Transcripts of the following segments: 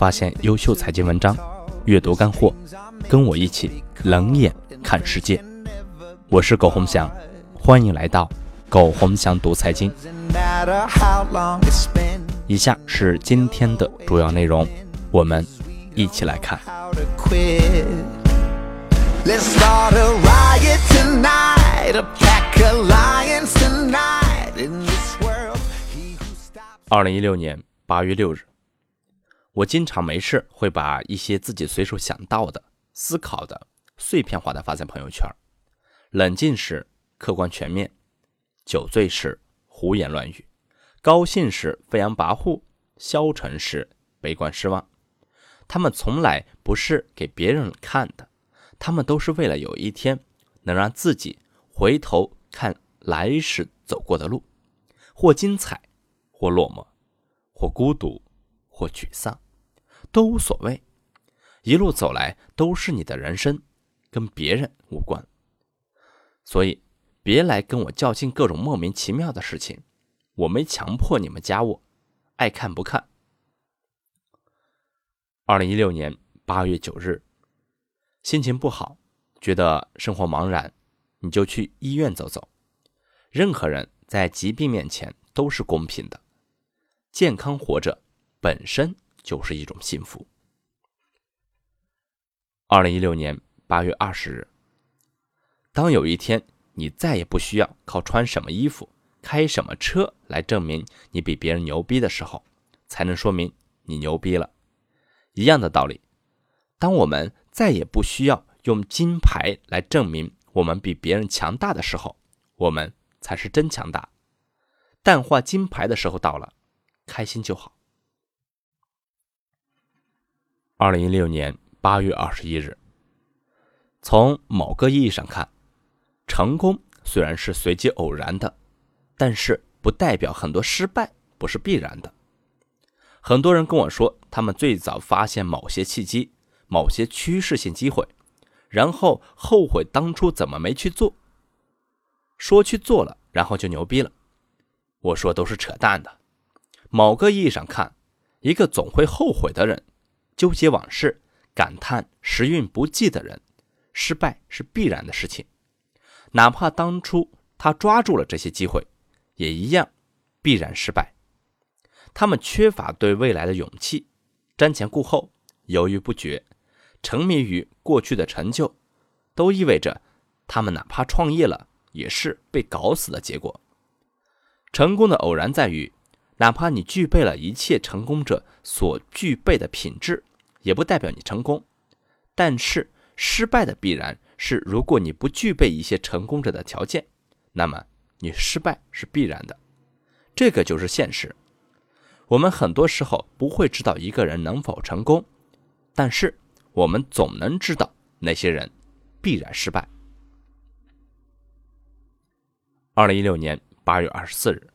发现优秀财经文章，阅读干货，跟我一起冷眼看世界。我是苟洪翔，欢迎来到苟洪翔读财经。以下是今天的主要内容，我们一起来看。二零一六年八月六日，我经常没事会把一些自己随手想到的、思考的碎片化的发在朋友圈。冷静时客观全面，酒醉时胡言乱语，高兴时飞扬跋扈，消沉时悲观失望。他们从来不是给别人看的，他们都是为了有一天能让自己回头看来时走过的路，或精彩。或落寞，或孤独，或沮丧，都无所谓。一路走来都是你的人生，跟别人无关。所以，别来跟我较劲各种莫名其妙的事情。我没强迫你们加我，爱看不看。二零一六年八月九日，心情不好，觉得生活茫然，你就去医院走走。任何人在疾病面前都是公平的。健康活着本身就是一种幸福。二零一六年八月二十日，当有一天你再也不需要靠穿什么衣服、开什么车来证明你比别人牛逼的时候，才能说明你牛逼了。一样的道理，当我们再也不需要用金牌来证明我们比别人强大的时候，我们才是真强大。淡化金牌的时候到了。开心就好。二零一六年八月二十一日，从某个意义上看，成功虽然是随机偶然的，但是不代表很多失败不是必然的。很多人跟我说，他们最早发现某些契机、某些趋势性机会，然后后悔当初怎么没去做。说去做了，然后就牛逼了。我说都是扯淡的。某个意义上看，一个总会后悔的人，纠结往事、感叹时运不济的人，失败是必然的事情。哪怕当初他抓住了这些机会，也一样必然失败。他们缺乏对未来的勇气，瞻前顾后，犹豫不决，沉迷于过去的成就，都意味着他们哪怕创业了，也是被搞死的结果。成功的偶然在于。哪怕你具备了一切成功者所具备的品质，也不代表你成功。但是失败的必然是，如果你不具备一些成功者的条件，那么你失败是必然的。这个就是现实。我们很多时候不会知道一个人能否成功，但是我们总能知道那些人必然失败。二零一六年八月二十四日。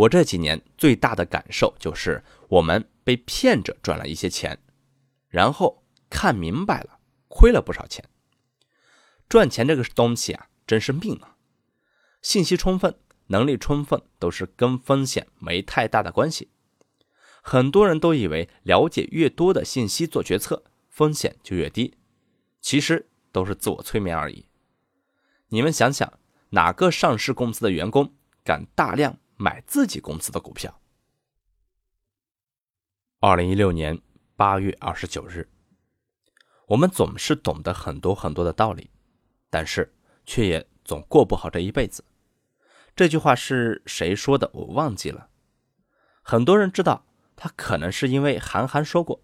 我这几年最大的感受就是，我们被骗着赚了一些钱，然后看明白了，亏了不少钱。赚钱这个东西啊，真是命啊！信息充分、能力充分，都是跟风险没太大的关系。很多人都以为了解越多的信息做决策，风险就越低，其实都是自我催眠而已。你们想想，哪个上市公司的员工敢大量？买自己公司的股票。二零一六年八月二十九日，我们总是懂得很多很多的道理，但是却也总过不好这一辈子。这句话是谁说的？我忘记了。很多人知道，他可能是因为韩寒说过，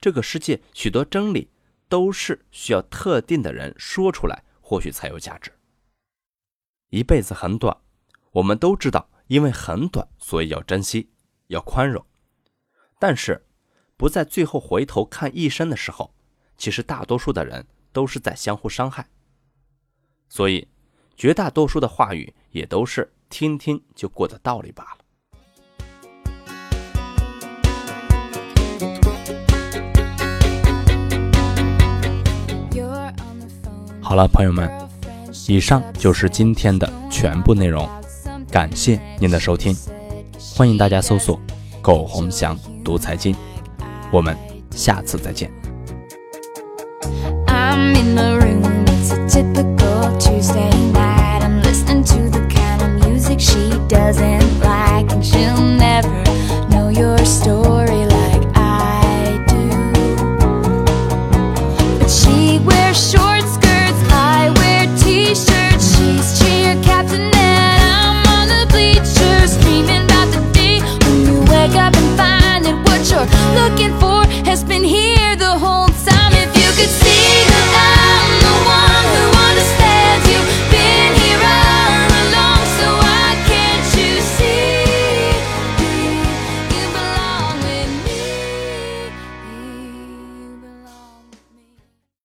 这个世界许多真理都是需要特定的人说出来，或许才有价值。一辈子很短，我们都知道。因为很短，所以要珍惜，要宽容。但是，不在最后回头看一生的时候，其实大多数的人都是在相互伤害。所以，绝大多数的话语也都是听听就过的道理罢了。好了，朋友们，以上就是今天的全部内容。感谢您的收听，欢迎大家搜索“苟洪祥读财经”，我们下次再见。I'm in the room, it's a typical